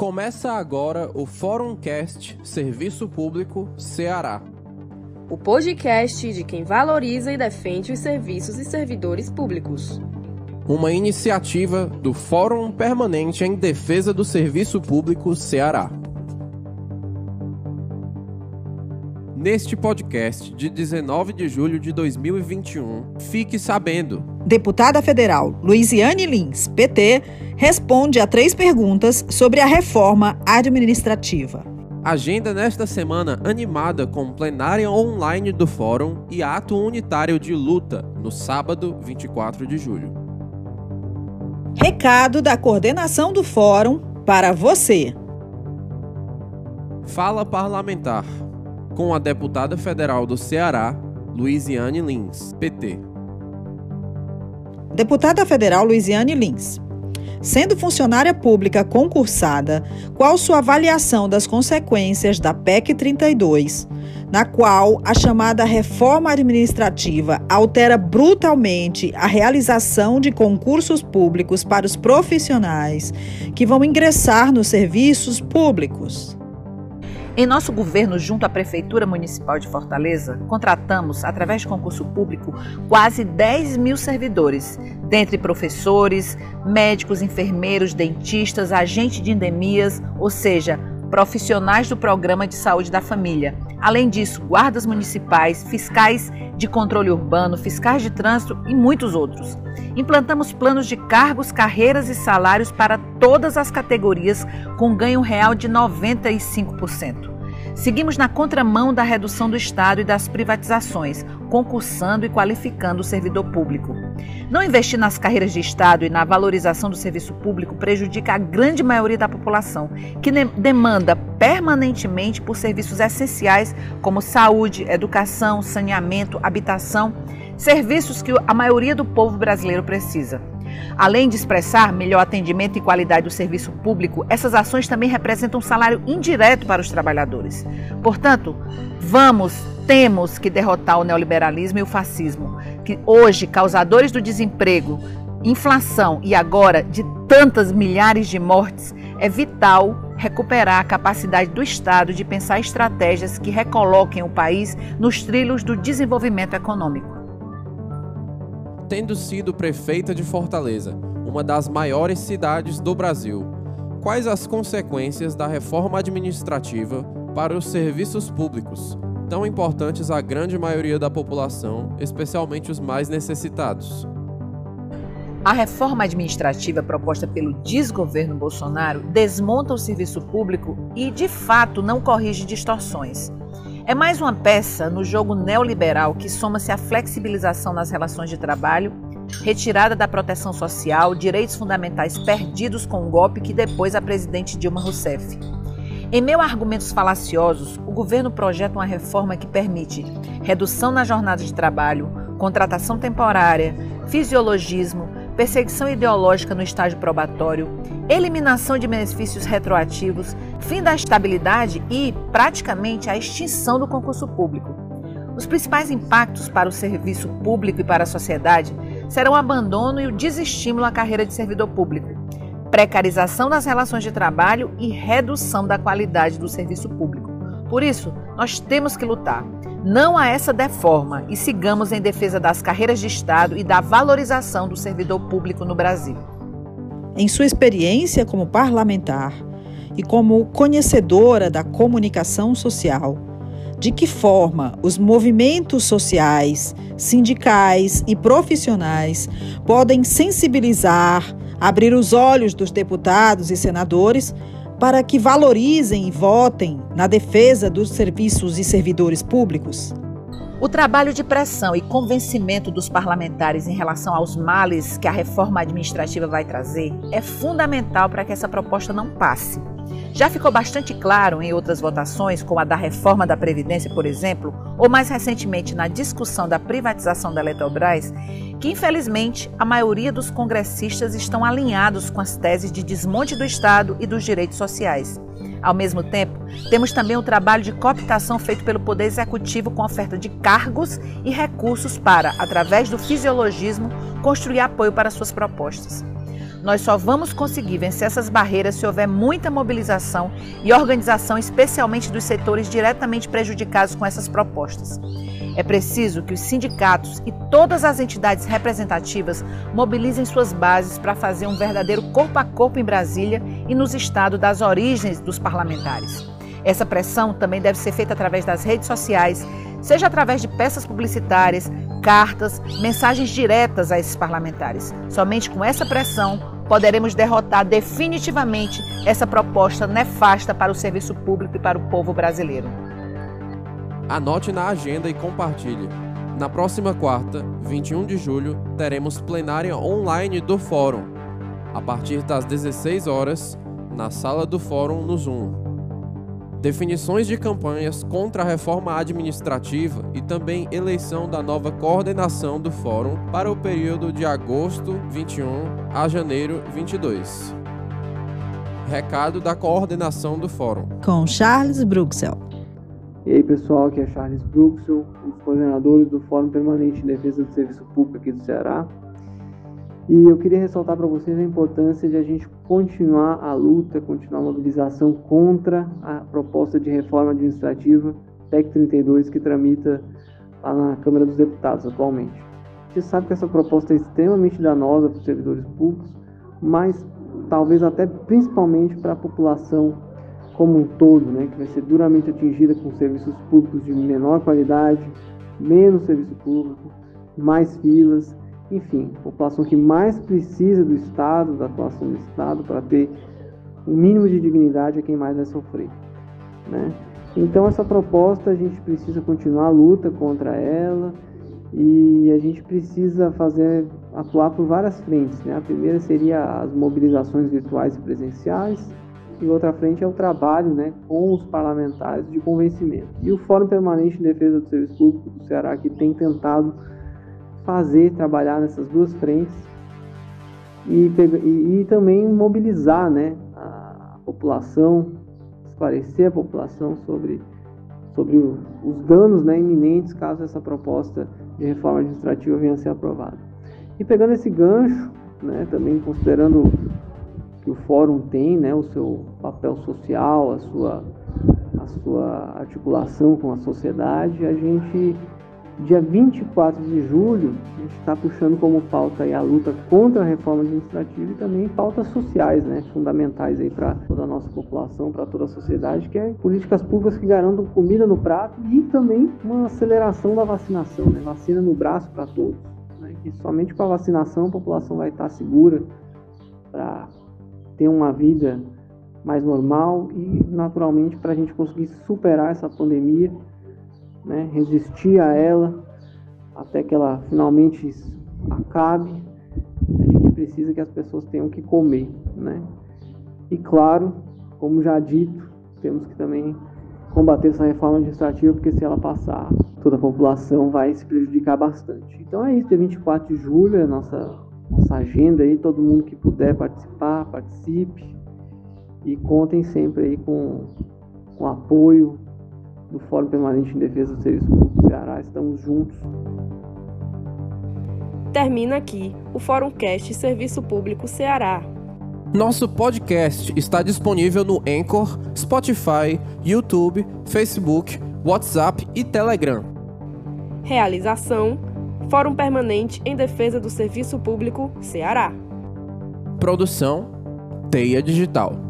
Começa agora o Fórum Cast Serviço Público Ceará. O podcast de quem valoriza e defende os serviços e servidores públicos. Uma iniciativa do Fórum Permanente em Defesa do Serviço Público Ceará. Neste podcast de 19 de julho de 2021, fique sabendo. Deputada Federal Luiziane Lins, PT, responde a três perguntas sobre a reforma administrativa. Agenda nesta semana animada com plenária online do Fórum e ato unitário de luta no sábado 24 de julho. Recado da coordenação do Fórum para você. Fala parlamentar com a deputada federal do Ceará, Luiziane Lins, PT. Deputada federal Luiziane Lins. Sendo funcionária pública concursada, qual sua avaliação das consequências da PEC 32, na qual a chamada reforma administrativa altera brutalmente a realização de concursos públicos para os profissionais que vão ingressar nos serviços públicos? Em nosso governo, junto à Prefeitura Municipal de Fortaleza, contratamos, através de concurso público, quase 10 mil servidores, dentre professores, médicos, enfermeiros, dentistas, agentes de endemias, ou seja, profissionais do Programa de Saúde da Família. Além disso, guardas municipais, fiscais de controle urbano, fiscais de trânsito e muitos outros. Implantamos planos de cargos, carreiras e salários para todas as categorias com ganho real de 95%. Seguimos na contramão da redução do Estado e das privatizações, concursando e qualificando o servidor público. Não investir nas carreiras de Estado e na valorização do serviço público prejudica a grande maioria da população, que demanda permanentemente por serviços essenciais como saúde, educação, saneamento, habitação, serviços que a maioria do povo brasileiro precisa. Além de expressar melhor atendimento e qualidade do serviço público, essas ações também representam um salário indireto para os trabalhadores. Portanto, vamos, temos que derrotar o neoliberalismo e o fascismo, que hoje, causadores do desemprego, inflação e agora de tantas milhares de mortes, é vital recuperar a capacidade do Estado de pensar estratégias que recoloquem o país nos trilhos do desenvolvimento econômico tendo sido prefeita de Fortaleza, uma das maiores cidades do Brasil, quais as consequências da reforma administrativa para os serviços públicos, tão importantes à grande maioria da população, especialmente os mais necessitados? A reforma administrativa proposta pelo desgoverno Bolsonaro desmonta o serviço público e, de fato, não corrige distorções. É mais uma peça no jogo neoliberal que soma-se à flexibilização nas relações de trabalho, retirada da proteção social, direitos fundamentais perdidos com o golpe que depois a presidente Dilma Rousseff. Em meio a argumentos falaciosos, o governo projeta uma reforma que permite redução na jornada de trabalho, contratação temporária, fisiologismo, perseguição ideológica no estágio probatório, eliminação de benefícios retroativos, fim da estabilidade e, praticamente, a extinção do concurso público. Os principais impactos para o serviço público e para a sociedade serão o abandono e o desestímulo à carreira de servidor público, precarização das relações de trabalho e redução da qualidade do serviço público. Por isso, nós temos que lutar não a essa deforma e sigamos em defesa das carreiras de Estado e da valorização do servidor público no Brasil. Em sua experiência como parlamentar e como conhecedora da comunicação social, de que forma os movimentos sociais, sindicais e profissionais podem sensibilizar, abrir os olhos dos deputados e senadores para que valorizem e votem na defesa dos serviços e servidores públicos? O trabalho de pressão e convencimento dos parlamentares em relação aos males que a reforma administrativa vai trazer é fundamental para que essa proposta não passe. Já ficou bastante claro em outras votações, como a da reforma da Previdência, por exemplo, ou mais recentemente na discussão da privatização da Eletrobras, que infelizmente a maioria dos congressistas estão alinhados com as teses de desmonte do Estado e dos direitos sociais. Ao mesmo tempo, temos também o trabalho de cooptação feito pelo Poder Executivo com oferta de cargos e recursos para, através do fisiologismo, construir apoio para suas propostas. Nós só vamos conseguir vencer essas barreiras se houver muita mobilização e organização, especialmente dos setores diretamente prejudicados com essas propostas. É preciso que os sindicatos e todas as entidades representativas mobilizem suas bases para fazer um verdadeiro corpo a corpo em Brasília e nos estados das origens dos parlamentares. Essa pressão também deve ser feita através das redes sociais, seja através de peças publicitárias, cartas, mensagens diretas a esses parlamentares. Somente com essa pressão poderemos derrotar definitivamente essa proposta nefasta para o serviço público e para o povo brasileiro. Anote na agenda e compartilhe. Na próxima quarta, 21 de julho, teremos plenária online do Fórum, a partir das 16 horas, na sala do Fórum no Zoom. Definições de campanhas contra a reforma administrativa e também eleição da nova coordenação do Fórum para o período de agosto 21 a janeiro 22. Recado da coordenação do Fórum. Com Charles Bruxel. E aí pessoal, aqui é Charles Bruxel, um dos coordenadores do Fórum Permanente de Defesa do Serviço Público aqui do Ceará. E eu queria ressaltar para vocês a importância de a gente continuar a luta, continuar a mobilização contra a proposta de reforma administrativa PEC 32 que tramita lá na Câmara dos Deputados atualmente. Gente sabe que essa proposta é extremamente danosa para os servidores públicos, mas talvez até principalmente para a população como um todo, né, que vai ser duramente atingida com serviços públicos de menor qualidade, menos serviço público, mais filas, enfim, a população que mais precisa do Estado, da atuação do Estado, para ter um mínimo de dignidade é quem mais vai sofrer. Né? Então, essa proposta a gente precisa continuar a luta contra ela e a gente precisa fazer atuar por várias frentes. Né? A primeira seria as mobilizações virtuais e presenciais, e outra frente é o trabalho né, com os parlamentares de convencimento. E o Fórum Permanente de Defesa do Serviço Público do Ceará que tem tentado fazer, trabalhar nessas duas frentes e, e, e também mobilizar né, a população, esclarecer a população sobre, sobre os danos né, iminentes caso essa proposta de reforma administrativa venha a ser aprovada. E pegando esse gancho, né, também considerando que o fórum tem, né, o seu papel social, a sua, a sua articulação com a sociedade, a gente, dia 24 de julho, a gente está puxando como pauta a luta contra a reforma administrativa e também pautas sociais, né, fundamentais aí para toda a nossa população, para toda a sociedade, que é políticas públicas que garantam comida no prato e também uma aceleração da vacinação, né, vacina no braço para todos. Né, que somente com a vacinação a população vai estar segura para ter uma vida mais normal e, naturalmente, para a gente conseguir superar essa pandemia, né, resistir a ela até que ela finalmente acabe, a gente precisa que as pessoas tenham que comer, né? E claro, como já dito, temos que também combater essa reforma administrativa, porque se ela passar, toda a população vai se prejudicar bastante. Então é isso, dia 24 de julho é a nossa nossa agenda aí, todo mundo que puder participar, participe e contem sempre aí com, com apoio do Fórum Permanente em Defesa do Serviço Público do Ceará. Estamos juntos. Termina aqui o Fórum Cast Serviço Público Ceará. Nosso podcast está disponível no Anchor, Spotify, YouTube, Facebook, WhatsApp e Telegram. Realização Fórum Permanente em Defesa do Serviço Público, Ceará. Produção Teia Digital.